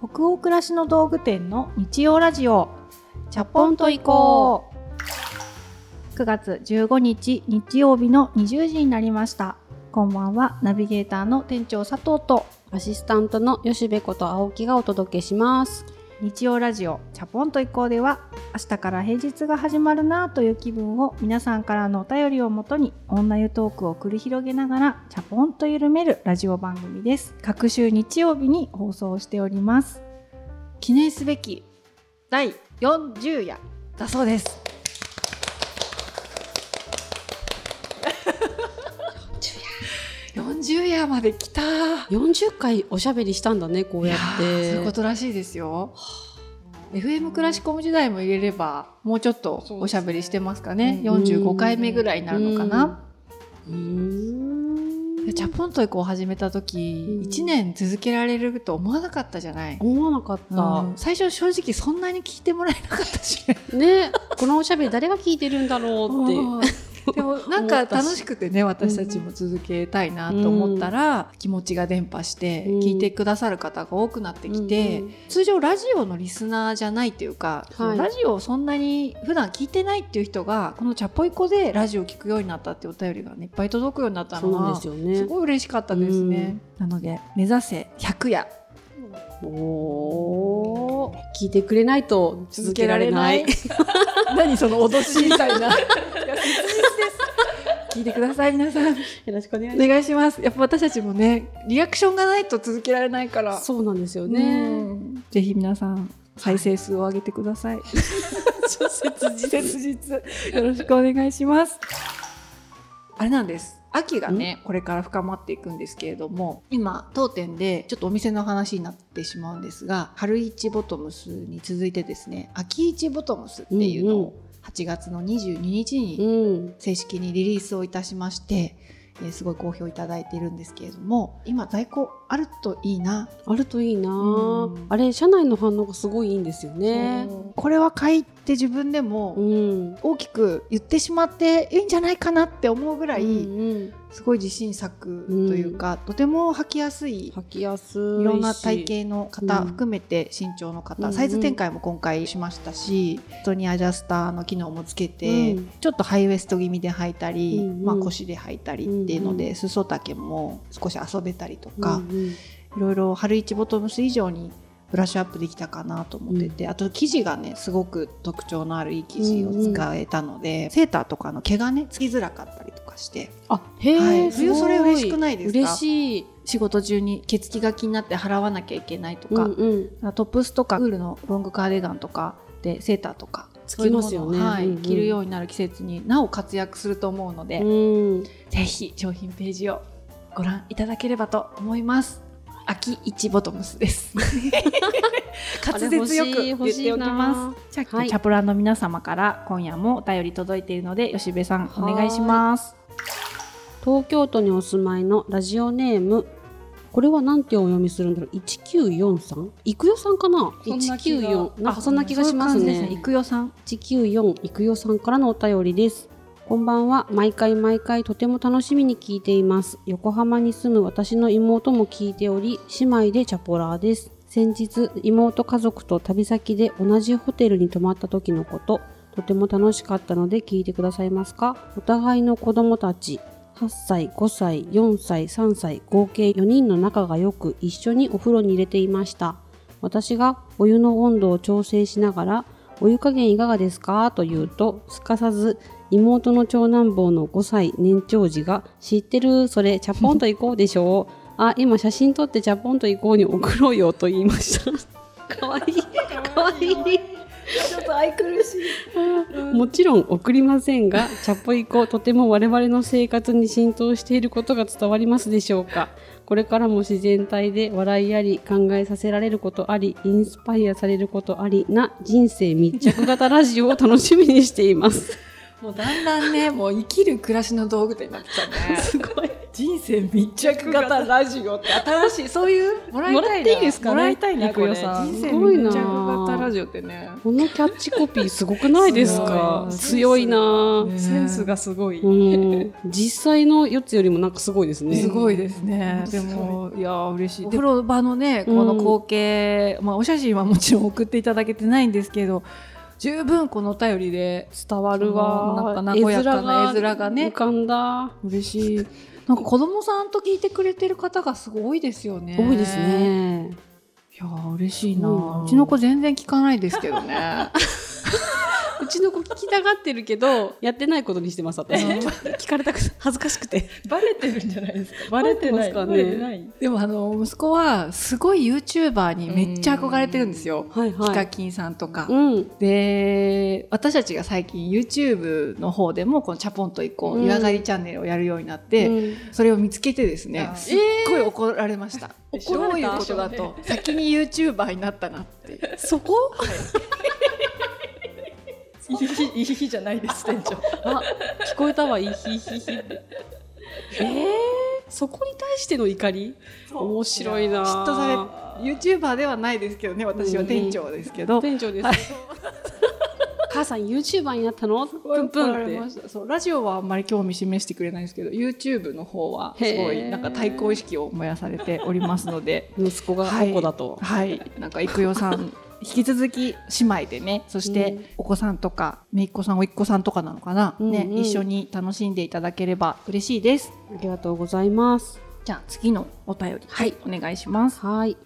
北欧暮らしの道具店の日曜ラジオチャポンと行こう。9月15日日曜日の20時になりました。こんばんはナビゲーターの店長佐藤とアシスタントの吉部こと青木がお届けします。日曜ラジオチャポンと行こうでは明日から平日が始まるなという気分を皆さんからのお便りをもとに女湯トークを繰り広げながらチャポンと緩めるラジオ番組です。各週日曜日に放送しております。記念すべき第40夜だそうです。40夜まで来た。40回おしゃべりしたんだねこうやって。そういうことらしいですよ。FM クラシコム時代も入れればもうちょっとおしゃべりしてますかね。45回目ぐらいになるのかな。うん。チャポンと以降始めた時1年続けられると思わなかったじゃない、思わなかった、うん。最初正直そんなに聞いてもらえなかったし。ね。このおしゃべり誰が聞いてるんだろうって。う ん でもなんか楽しくてね私たちも続けたいなと思ったら、気持ちが伝播してうん。聞いてくださる方が多くなってきて、うん通常ラジオのリスナーじゃないっていうか、そのラジオをそんなに普段聞いてないっていう人がこの「チャポイコ」でラジオを聞くようになったっていうお便りが、ね、いっぱい届くようになったのはですよね。すごい嬉しかったですね。なので目指せ100夜。おー。聞いてくれないと続けられない 何その脅しみたいな。聞いてください皆さん。よろしくお願いしお願いします。やっぱ私たちもね、リアクションがないと続けられないから。ますそうなんですようねんぜひ皆さん、再生数を上げてください。切実。切実。よろしくお願いします。あれなんです。秋がね、これから深まっていくんですけれども、今、当店でちょっとお店の話になってしまうんですが、春市ボトムスに続いてですね、秋市ボトムスっていうのうんうん。を8月の22日にうん。正式にリリースをいたしまして、えーすごい好評いただいているんですけれども今在庫あるといいな、あるといいな、うん。あれ社内の反応がすごいいいんですよね。これは買いって自分でもうん。大きく言ってしまっていいんじゃないかなって思うぐらい、うんすごい自信作というか、とても履きやすい履きやすいいろんな体型の方うん含めて身長の方、うんサイズ展開も今回しましたし人にアジャスターの機能もつけて、うん。ちょっとハイウエスト気味で履いたり、うんうん。まあ、腰で履いたりっていうので、うんう裾丈も少し遊べたりとうんか、うん。いろいろ春一ボトムス以上にブラッシュアップできたかなと思ってて、あと生地がねすごく特徴のあるいい生地を使えたので、セーターとかの毛がねつきづらかったりとかして。あへえ、はい。冬それ嬉しくないですか？嬉しい仕事中に毛つきが気になって払わなきゃいけないとか、うんうん。トップスとかウールのロングカーディガンとかでセーターとかつきますよね。はいうんうん。着るようになる季節になお活躍すると思うので、うん。ぜひ商品ページをご覧いただければと思います。秋一ボトムスです。滑舌よく言っておきます。じゃあ、はい。チャプラーの皆様から今夜もお便り届いているので吉部さんお願いします。東京都にお住まいのラジオネームこれはなんてお読みするんだろう？1943いくよさんかな？194なんかそんな気がしますね。いくよさん。194いくよさんからのお便りですこんばんは。毎回毎回とても楽しみに聞いています。横浜に住む私の妹も聞いており姉妹でチャポラーです。先日妹家族と旅先で同じホテルに泊まった時のこと。とても楽しかったので聞いてくださいますか？お互いの子供たち8歳、5歳、4歳、3歳、合計4人の仲が良く一緒にお風呂に入れていました。私がお湯の温度を調整しながら、お湯加減いかがですか？と言うと、すかさず妹の長男坊の5歳年長児が、知ってる？それ、チャポンと行こうでしょう。あ、今写真撮ってチャポンと行こうに送ろうよと言いました。かわいい。かわいい。ちょっと愛くるしい。もちろん送りませんが、チャポイコとても我々の生活に浸透していることが伝わりますでしょうか。これからも自然体で笑いあり、考えさせられることあり、インスパイアされることありな人生密着型ラジオを楽しみにしています。もうだんだんね、もう生きる暮らしの道具店になってきたね。すごい。人生密着型ラジオって新しい そういうもらいたいなもらっていいですかね？もらいたいなこれ人生密着型ラジオってねこのキャッチコピーすごくないですか？強いな、ねセンスがすごい。うん実際の4つよりもなんかすごいですねすごいですね。でも、いやー、嬉しい。お風呂場のね、この光景、まあ、お写真はもちろん送っていただけてないんですけど。十分このお便りで伝わるわなんか和やかな絵面がね浮かんだ嬉しい。なんか子供さんと聞いてくれてる方がすごい多いですよね。多いです。ねいやー嬉しいなうちの子全然聞かないですけどね。うちの子聞きたがってるけどやってないことにしてます私。聞かれたく恥ずかしくて。バレてるんじゃないですか？バレてますかね。でもあの息子はすごい YouTuber にめっちゃ憧れてるんですよ。はいヒカキンさんとか。うん。で私たちが最近 YouTube の方でもこの「チャポンと行こう」うん。湯上がりチャンネルをやるようになって、うん。それを見つけてですねあすっごい怒られました、怒られた。どういうことだと先に YouTuber になったなって。そこ？いひひいひひじゃないです店長。あ聞こえたわいひひひ。っ てえー、そこに対しての怒り？面白いな。嫉妬され YouTuber ではないですけどね私は店長ですけど、店長です、母さん YouTuber になったの？プンプンって。怒られました。そうラジオはあんまり興味示してくれないんですけど YouTube の方はすごいなんか対抗意識を燃やされておりますので。息子がはい。お子だと、はい、なんか育代さん引き続き姉妹でねそしうん。てお子さんとか姪っ子さん甥っ子さんとかなのかな、うんうん。ね一緒に楽しんでいただければ嬉しいです。ありがとうございます。じゃあ次のお便りはい。お願いします。はい。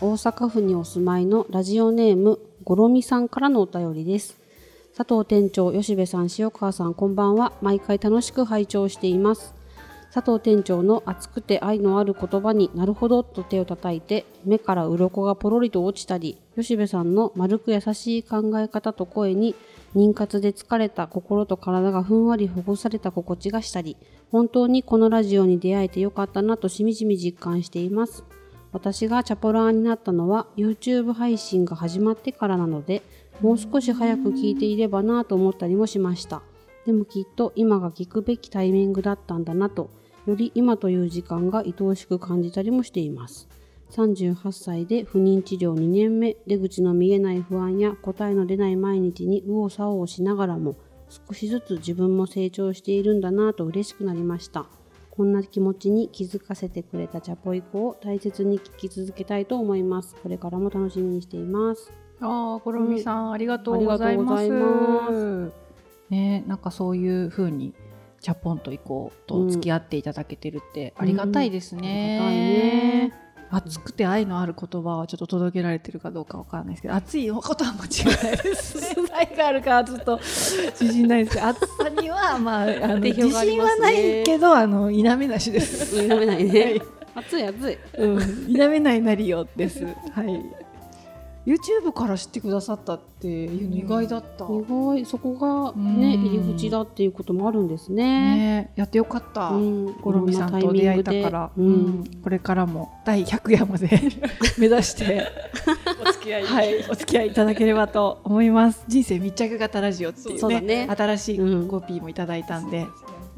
大阪府にお住まいのラジオネームごろみさんからのお便りです。佐藤店長吉部さん塩川さんこんばんは。毎回楽しく拝聴しています佐藤店長の熱くて愛のある言葉になるほどと手を叩いて目から鱗がポロリと落ちたり吉部さんの丸く優しい考え方と声に妊活で疲れた心と体がふんわりほぐされた心地がしたり本当にこのラジオに出会えてよかったなとしみじみ実感しています。私がチャポラーになったのは YouTube 配信が始まってからなのでもう少し早く聞いていればなと思ったりもしましたでもきっと今が聞くべきタイミングだったんだなとより今という時間が愛おしく感じたりもしています。38歳で不妊治療2年目。出口の見えない不安や答えの出ない毎日に右往左往しながらも少しずつ自分も成長しているんだなと嬉しくなりました。こんな気持ちに気づかせてくれたチャポイコを大切に聞き続けたいと思います。これからも楽しみにしています。ああ、ころみさん、ありがとうございます。ね、なんかそういう風に。チャポンと行こうと付き合っていただけてるってありがたいですね。熱くて愛のある言葉はちょっと届けられてるかどうかわかんないですけど、熱いことは間違いないですね。愛があるかちょっと自信ないですけど、熱さにはまああの定自信はないけど、あの否めなしです。否めない ね熱い熱いうん、否めないなりよです。はい。YouTube から知ってくださったっていうの意外だった。意外。そこがねうん。入り口だっていうこともあるんですね。ね、やってよかった。うん。ゴロミさんと出会えたから、うん。これからも第100夜まで 目指して、お付き合い。はい、お付き合いいただければと思います。人生密着型ラジオっていうね、そうだね。新しいうん。コピーもいただいたんで、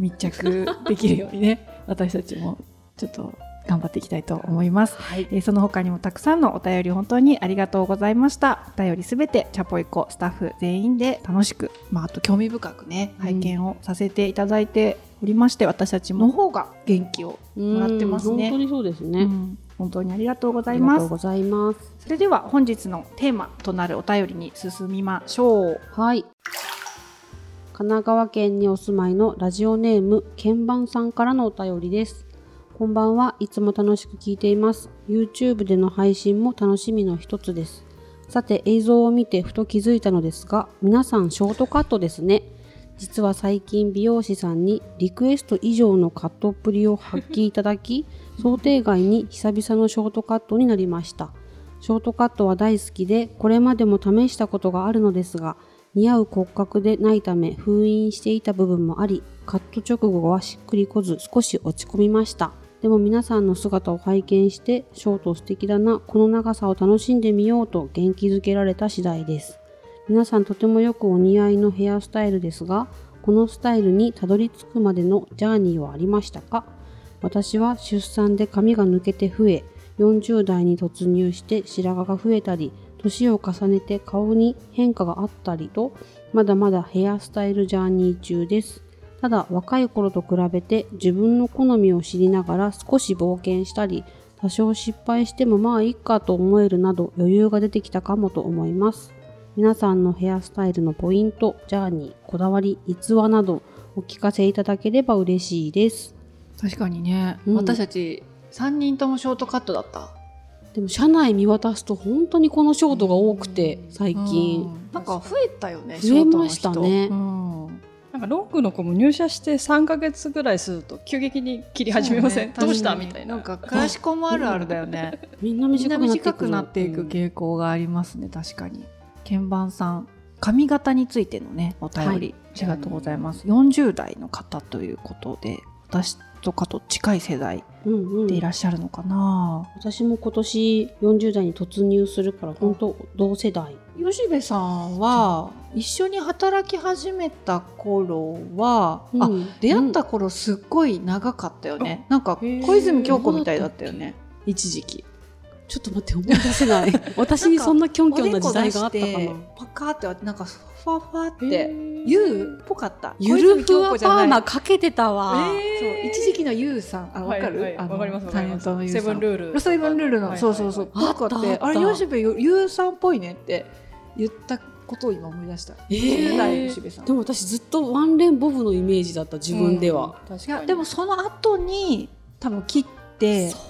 密着できるようにね、私たちもちょっと頑張っていきたいと思います。はいえーその他にもたくさんのお便り本当にありがとうございました。お便りすべてチャポイコスタッフ全員で楽しく、まあ、あと興味深くね、拝見をさせていただいておりまして、私たちの方が元気をもらってますね。うん本当にそうですね、うん本当にありがとうござあいます。りがとうございますそれでは本日のテーマとなるお便りに進みましょう。はい神奈川県にお住まいのラジオネーム鍵盤さんからのお便りですこんばんは。いつも楽しく聞いています。YouTube での配信も楽しみの一つです。さて映像を見てふと気づいたのですが皆さんショートカットですね。実は最近美容師さんにリクエスト以上のカットっぷりを発揮いただき 想定外に久々のショートカットになりました。ショートカットは大好きでこれまでも試したことがあるのですが似合う骨格でないため封印していた部分もありカット直後はしっくりこず少し落ち込みましたでも皆さんの姿を拝見してショート素敵だなこの長さを楽しんでみようと元気づけられた次第です。皆さんとてもよくお似合いのヘアスタイルですがこのスタイルにたどり着くまでのジャーニーはありましたか？私は出産で髪が抜けて増え40代に突入して白髪が増えたり年を重ねて顔に変化があったりとまだまだヘアスタイルジャーニー中です。ただ若い頃と比べて自分の好みを知りながら少し冒険したり多少失敗してもまあいいかと思えるなど余裕が出てきたかもと思います。皆さんのヘアスタイルのポイントジャーニーこだわり逸話などお聞かせいただければ嬉しいです。確かにね、うん。私たち3人ともショートカットだった。でも車内見渡すと本当にこのショートが多くて最近、うん。なんか増えたよね増えましたね。ショートの人なんかロングの子も入社して3ヶ月ぐらいすると急激に切り始めません、ねどうしたみたいな。なんかクラシコもあるあるだよね。みん。なみんな短くなっていく短くなっていく傾向がありますね確かに。鍵盤さん髪型についてのねお便り、はい。ありがとうございます。40代の方ということで私とかと近い世代うんうん。でいらっしゃるのかな、私も今年40代に突入するから本当同世代。吉部さんは一緒に働き始めた頃は、あうん。出会った頃すっごい長かったよね、なんかへー。小泉京子みたいだったよね。一時期ちょっと待って思い出せない。私にそんなキョンキョンな時代があったかな。パカーって割ってなんかふわふわってへユーっぽかったゆるふわパーマかけてたわ、そう一時期のユウさんあわかる、はいはいかりますタレントのセブンルールセブンルールの、はいそうそうそうはいはいぽかってあったあれあった吉部ユウさんっぽいねって言ったことを今思い出した、えー10代吉部さんでも私ずっとワンレンボブのイメージだった自分では、確いやでもその後に多分切ってそうか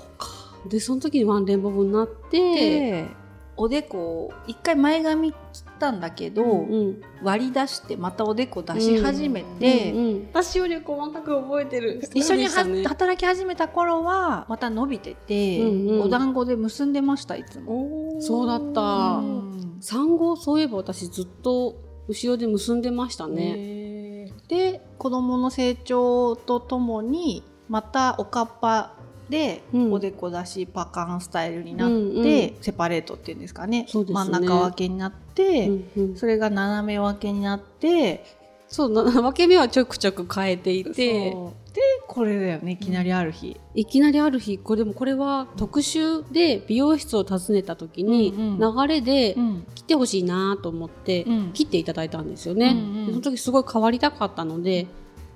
でその時にワンレンボブになってでおでこを一回前髪切ったんだけど、うん割り出してまたおでこ出し始めて、うんうん私より細かく覚えてる。一緒に働き始めた頃はまた伸びてて、うんうん。お団子で結んでましたいつも。そうだった。うん産後そういえば私ずっと後ろで結んでましたね、で子供の成長とともにまたおかっぱでうん。おでこ出しパカンスタイルになって、うんうん。セパレートっていうんですかね。ね。真ん中分けになって、うんうん。それが斜め分けになってそうな 分け目はちょくちょく変えていて。でこれだよねいきなりある日。いきなりある日これでもこれは特集で美容室を訪ねた時にうんう流れでうん。切ってほしいなと思ってうん。切っていただいたんですよね、うんうん。でその時すごい変わりたかったので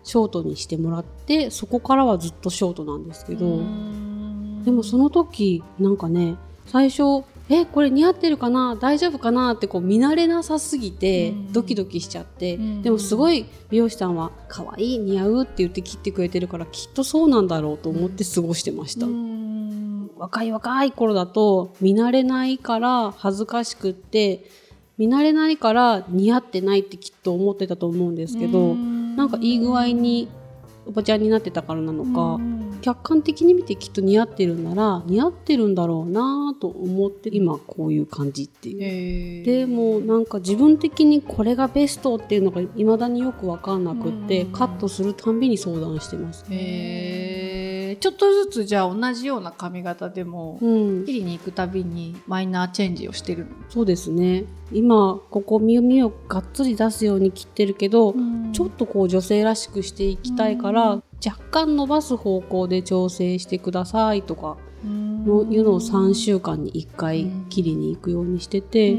ショートにしてもらってそこからはずっとショートなんですけど、でもその時なんかね最初えこれ似合ってるかな？大丈夫かな？ってこう見慣れなさすぎてうん。ドキドキしちゃって、うん。でもすごい美容師さんは可愛い似合うって言って切ってくれてるからきっとそうなんだろうと思って過ごしてました、うん。若い若い頃だと見慣れないから恥ずかしくって見慣れないから似合ってないってきっと思ってたと思うんですけど、なんかいい具合におばちゃんになってたからなのか、客観的に見てきっと似合ってるんなら似合ってるんだろうなと思って今こういう感じっていう。でもなんか自分的にこれがベストっていうのが未だによく分かんなくってうん。カットするたんびに相談してます。へーちょっとずつじゃあ同じような髪型でもうん、切りに行くたびにマイナーチェンジをしてる。の、そうですね。今ここ耳をがっつり出すように切ってるけど、ちょっとこう女性らしくしていきたいから、若干伸ばす方向で調整してくださいとかのいうのを3週間に1回切りに行くようにしてて、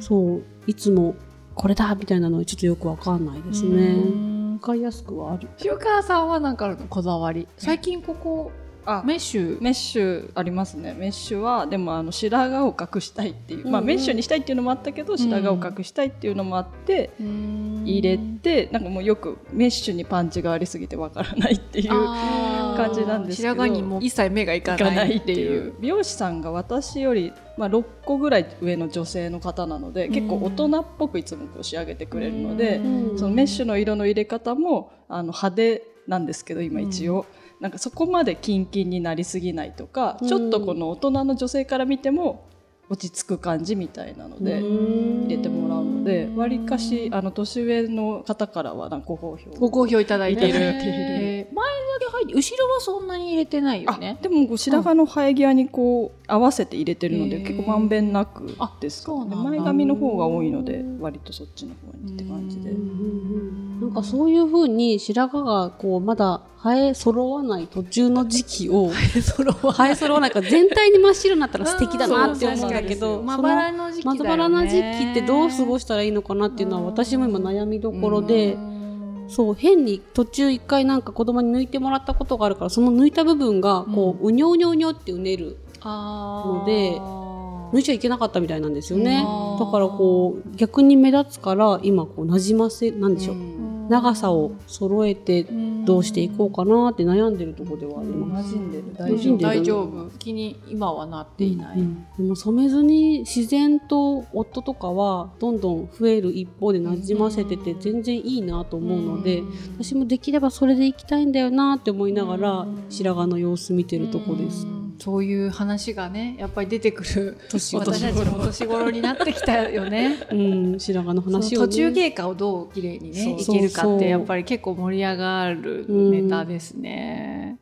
そういつもこれだみたいなのはちょっとよくわかんないですね。わかりやすくはある。塩川さんは何かあるの？こだわり最近ここあ。メッシュ。メッシュありますね。メッシュはでもあの白髪を隠したいっていう、まあうん。うんメッシュにしたいっていうのもあったけど白髪を隠したいっていうのもあって、入れてなんかもうよくメッシュにパンチがありすぎてわからないっていう感じなんですけど。白髪にも一切目がいかなないいっていいう。う美容師さんが私より、まあ、6個ぐらい上の女性の方なので結構大人っぽくいつもこう仕上げてくれるので、うん。そのメッシュの色の入れ方もあの派手なんですけど今一応、なんかそこまでキンキンになりすぎないとか、うん。ちょっとこの大人の女性から見ても落ち着く感じみたいなので。入れてもらうのでわりかしあの年上の方からはなんかご好評。ご好評いただいてる。いるえー前だけ入って後ろはそんなに入れてないよあねでもこう白髪の生え際にこう合わせて入れてるので結構まんべんなくですかね。あそうなんだ。前髪の方が多いので割とそっちの方にって感じで。なんかそういう風に白髪がこうまだ生え揃わない途中の時期を生え揃わない。から全体に真っ白になったら素敵だなって思うんだけどまばらの時期まばらな時期ってどう過ごしたらいいのかなっていうのは私も今悩みどころで。そう変に途中一回なんか子供に抜いてもらったことがあるからその抜いた部分がこう、うにょうにょうにょってうねるので抜いちゃいけなかったみたいなんですよね。だからこう逆に目立つから今こうなじませなんでしょう長さを揃えてどうしていこうかなって悩んでるところではあります。大丈夫。気に今はなっていない、うん。うんでも染めずに自然と夫とかはどんどん増える一方でなじませてて全然いいなと思うので私もできればそれでいきたいんだよなって思いながら白髪の様子見てるとこです。そういう話がねやっぱり出てくる年私たちも年頃になってきたよね。うん、白髪の話を、ね、途中経過をどう綺麗にねいけるかってやっぱり結構盛り上がるネタですね。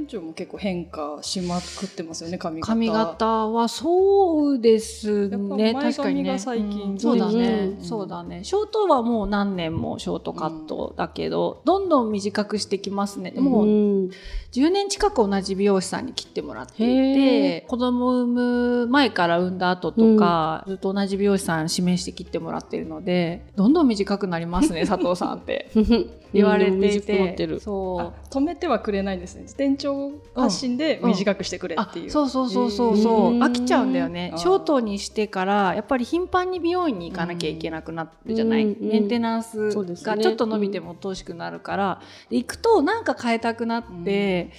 店長も結構変化しまくってますよね髪型。髪型はそうですね。確かにね。最近、そうだね、うん。そうだね。ショートはもう何年もショートカットだけど、どんどん短くしてきますね。でも、うん10年近く同じ美容師さんに切ってもらっていへて子供産む前から産んだ後とか、ずっと同じ美容師さん指名して切ってもらってるのでどんどん短くなりますね 佐藤さんって 言われていててる。そう。あ止めてはくれないんですね。店長発信で短くしてくれあっていう、そうそうそうそうそう、へー。飽きちゃうんだよね。ショートにしてからやっぱり頻繁に美容院に行かなきゃいけなくなるじゃない、うんうん。メンテナンスがちょっと伸びても遠しくなるから、で行くとなんか変えたくなって、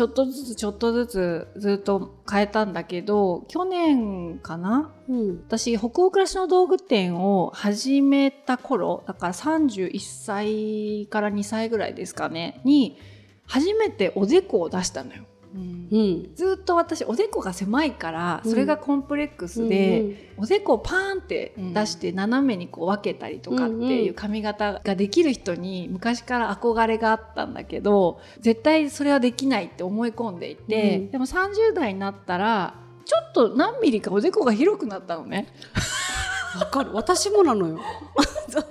ちょっとずつちょっとずつずっと変えたんだけど去年かな？うん私北欧暮らしの道具店を始めた頃だから31歳から2歳ぐらいですかねに初めておでこを出したのよ。うん。うんずっと私おでこが狭いからそれがコンプレックスで、おでこをパーンって出して斜めにこう分けたりとかっていう髪型ができる人に昔から憧れがあったんだけど絶対それはできないって思い込んでいて、うん。でも30代になったらちょっと何ミリかおでこが広くなったのね。わかる。私もなのよ ちょっ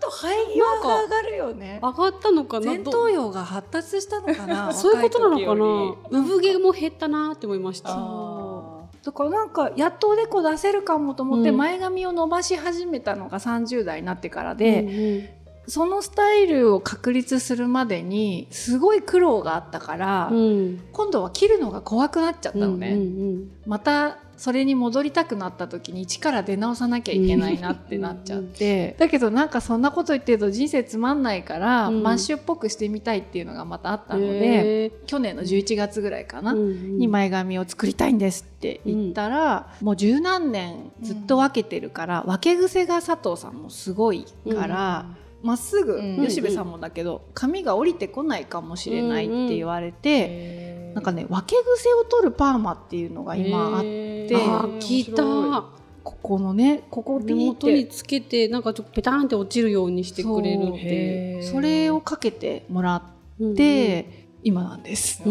と肺葉が上がるよね。上がったのかな？前頭葉が発達したのかな？そういうことなのかな？産毛も減ったなって思いました。あだからなんかやっとおでこ出せるかもと思ってうん。前髪を伸ばし始めたのが30代になってからで、で、そのスタイルを確立するまでにすごい苦労があったから、うん。今度は切るのが怖くなっちゃったのね、うんうん。またそれに戻りたくなった時に一から出直さなきゃいけないなってなっちゃって、だけどなんかそんなこと言ってると人生つまんないから、うん。マッシュっぽくしてみたいっていうのがまたあったので、へ去年の11月ぐらいかな、ーうん。に前髪を作りたいんですって言ったら、もう十何年ずっと分けてるから、分け癖が佐藤さんもすごいからま、っすぐ、うん。吉部さんもだけど髪が降りてこないかもしれないって言われて、なんかね分け癖を取るパーマっていうのが今あって、へであー聞いた。ここのねここピ根ーにつけてなんかちょっとペタンって落ちるようにしてくれるってそれをかけてもらっうんて、今なんです。だ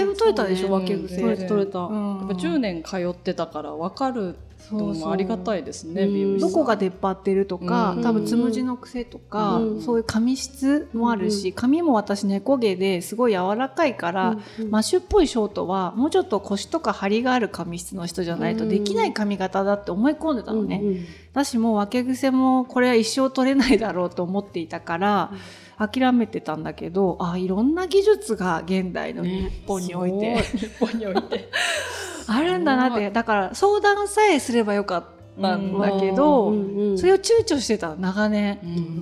いぶ取れたでしょうん分け癖。取れた取れた、うん。やっぱ10年通ってたから分かるのそうそう。もありがたいですねうん。美容師さん。どこが出っ張ってるとか、うん。多分つむじの癖とか、うん。そういう髪質もあるし、うん髪も私猫毛ですごい柔らかいから、うんマッシュっぽいショートはもうちょっと腰とか張りがある髪質の人じゃないとできない髪型だって思い込んでたのね、うんうん。私もう分け癖もこれは一生取れないだろうと思っていたから、諦めてたんだけどあいろんな技術が現代の日本において、ね日本において。あるんだなって。だから相談さえすればよかったんだけうど、んうん。それを躊躇してた長年。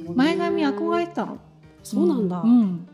うん。前髪憧れてたの。そうなんだ、うん。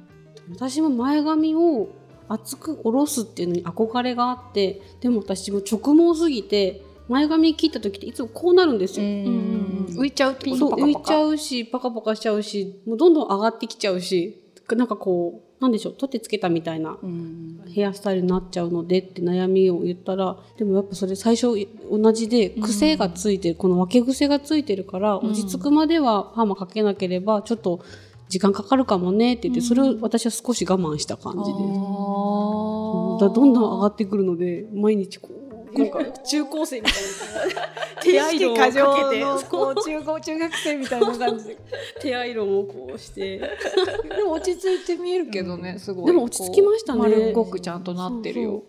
私も前髪を厚く下ろすっていうのに憧れがあってでも私も直毛すぎて前髪切った時っていつもこうなるんですよ、浮いちゃうってこと？そう浮いちゃうしパカパカしちゃうしもうどんどん上がってきちゃうしなんかこうなんでしょう取ってつけたみたいなうんヘアスタイルになっちゃうのでって悩みを言ったらでもやっぱそれ最初同じで癖がついてる、この分け癖がついてるから落ち着くまではパーマかけなければちょっと時間かかるかもねって言って、それを私は少し我慢した感じで。だどんどん上がってくるので毎日こうなんか中高生みたいな。手アイロンをかけてこう中高中学生みたいな感じで。手アイロンをこうして。でも落ち着いて見えるけどね、すごい。でも落ち着きましたね。丸っこくちゃんとなってるよ。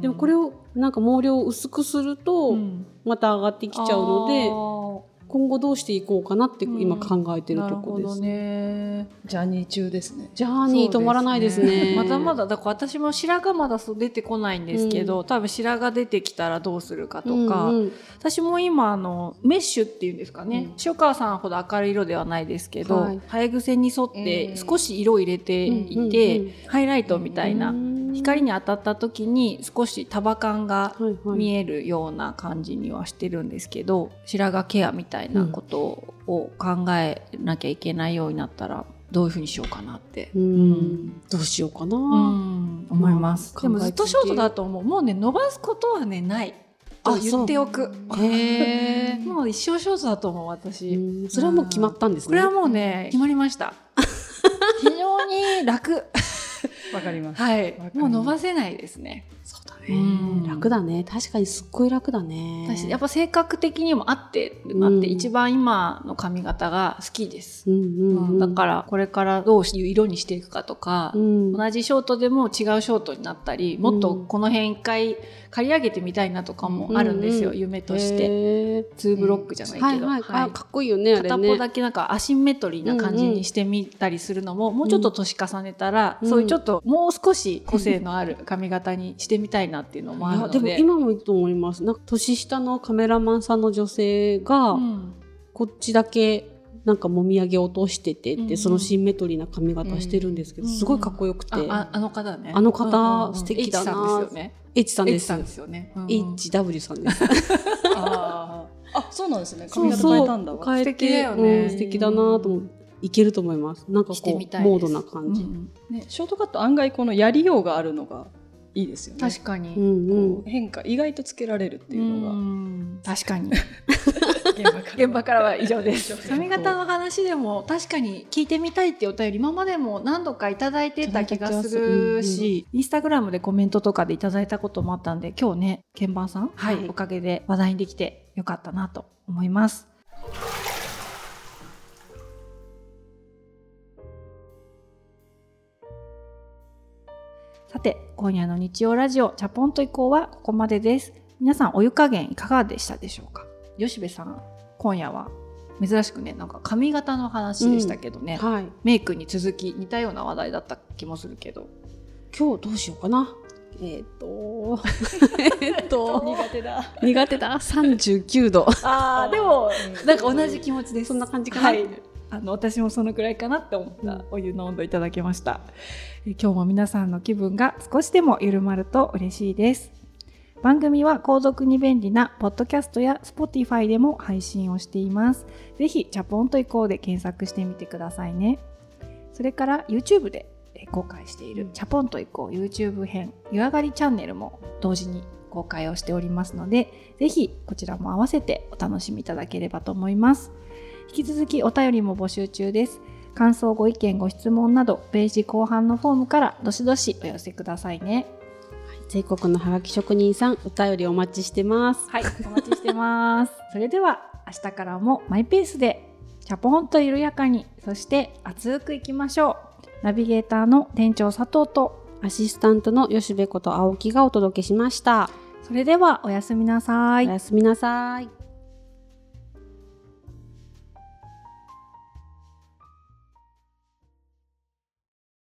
でもこれをなんか毛量を薄くするとまた上がってきちゃうので、今後どうしていこうかなって今考えてるところです、ね。ジャーニー中ですね。ジャーニー止まらないですね。まだまだ。だから私も白髪まだそう出てこないんですけど、うん、多分白髪出てきたらどうするかとか、うんうん、私も今あのメッシュっていうんですかね、うん、塩川さんほど明るい色ではないですけど、はい、生え癖に沿って少し色を入れていて、ハイライトみたいな。光に当たった時に少し束感が見えるような感じにはしてるんですけど、白髪ケアみたいなことを考えなきゃいけないようになったらどういうふうにしようかなって、うん、どうしようかな、思います、でもずっとショートだと思う。もうね伸ばすことはねないと言っておく。へえ もう一生ショートだと思う私。それはもう決まったんですね。これはもうね決まりました。非常に楽わかります。はい。もう伸ばせないですね。そうだね。楽だね。確かにすっごい楽だね。やっぱ性格的にもあってあって、一番今の髪型が好きです。だからこれからどういう色にしていくかとか、同じショートでも違うショートになったり、もっとこの辺一回刈り上げてみたいなとかもあるんですよ、夢として。ツーブロックじゃないけど。はいかっこいいよね。片方だけなんかアシンメトリーな感じにしてみたりするのも、もうちょっと年重ねたら、そういうちょっともう少し個性のある髪型にしてみたいなっていうのもあるので。でも今もいいと思います。なんか年下のカメラマンさんの女性が、こっちだけなんかもみあげ落としててって、うんそのシンメトリーな髪型してるんですけど、うんすごいかっこよくて、ああの方ね。あの方、うんうん、素敵だな。H さんですよね。H さんです。H さんですよね、うんうん、HW さんです。ああそうなんですね。髪型変えたんだ。わ変えてだよね、うん、素敵だなと思っていけると思います。なんかこうモードな感じ、うん。ね、ショートカット案外このやりようがあるのがいいですよね。確かに、うんうん、変化意外とつけられるっていうのが。確かに。現場からは。以上です。髪型の話でも確かに聞いてみたいってお便り今までも何度か頂いてた気がするし、インスタグラムでコメントとかでいただいたこともあったんで今日ね鍵盤さん、はい、おかげで話題にできてよかったなと思います。さて、今夜の日曜ラジオ、チャポンと以降はここまでです。皆さん、お湯加減いかがでしたでしょうか？吉部さん、今夜は珍しくね、なんか髪型の話でしたけどね、うんはい、メイクに続き似たような話題だった気もするけど。今日どうしようかな？えっ、ー、と、えっと、苦手だ。苦手だ。39度。ああ、でも、なんか同じ気持ちです。そんな感じかな？はいあの私もそのくらいかなって思ったお湯の温度いただきました、え今日も皆さんの気分が少しでも緩まると嬉しいです。番組は購読に便利なポッドキャストや Spotify でも配信をしています。ぜひチャポンと行こうで検索してみてくださいね。それから YouTube で公開しているチャポンと行こう YouTube 編湯上がりチャンネルも同時に公開をしておりますのでぜひこちらも合わせてお楽しみいただければと思います引き続きお便りも募集中です。感想、ご意見、ご質問など、ページ後半のフォームからどしどしお寄せくださいね。全国のハガキ職人さん、お便りお待ちしてます。はい、お待ちしてます。それでは、明日からもマイペースで、チャポンと緩やかに、そして熱くいきましょう。ナビゲーターの店長佐藤と、アシスタントの吉部こと青木がお届けしました。それでは、おやすみなさい。おやすみなさい。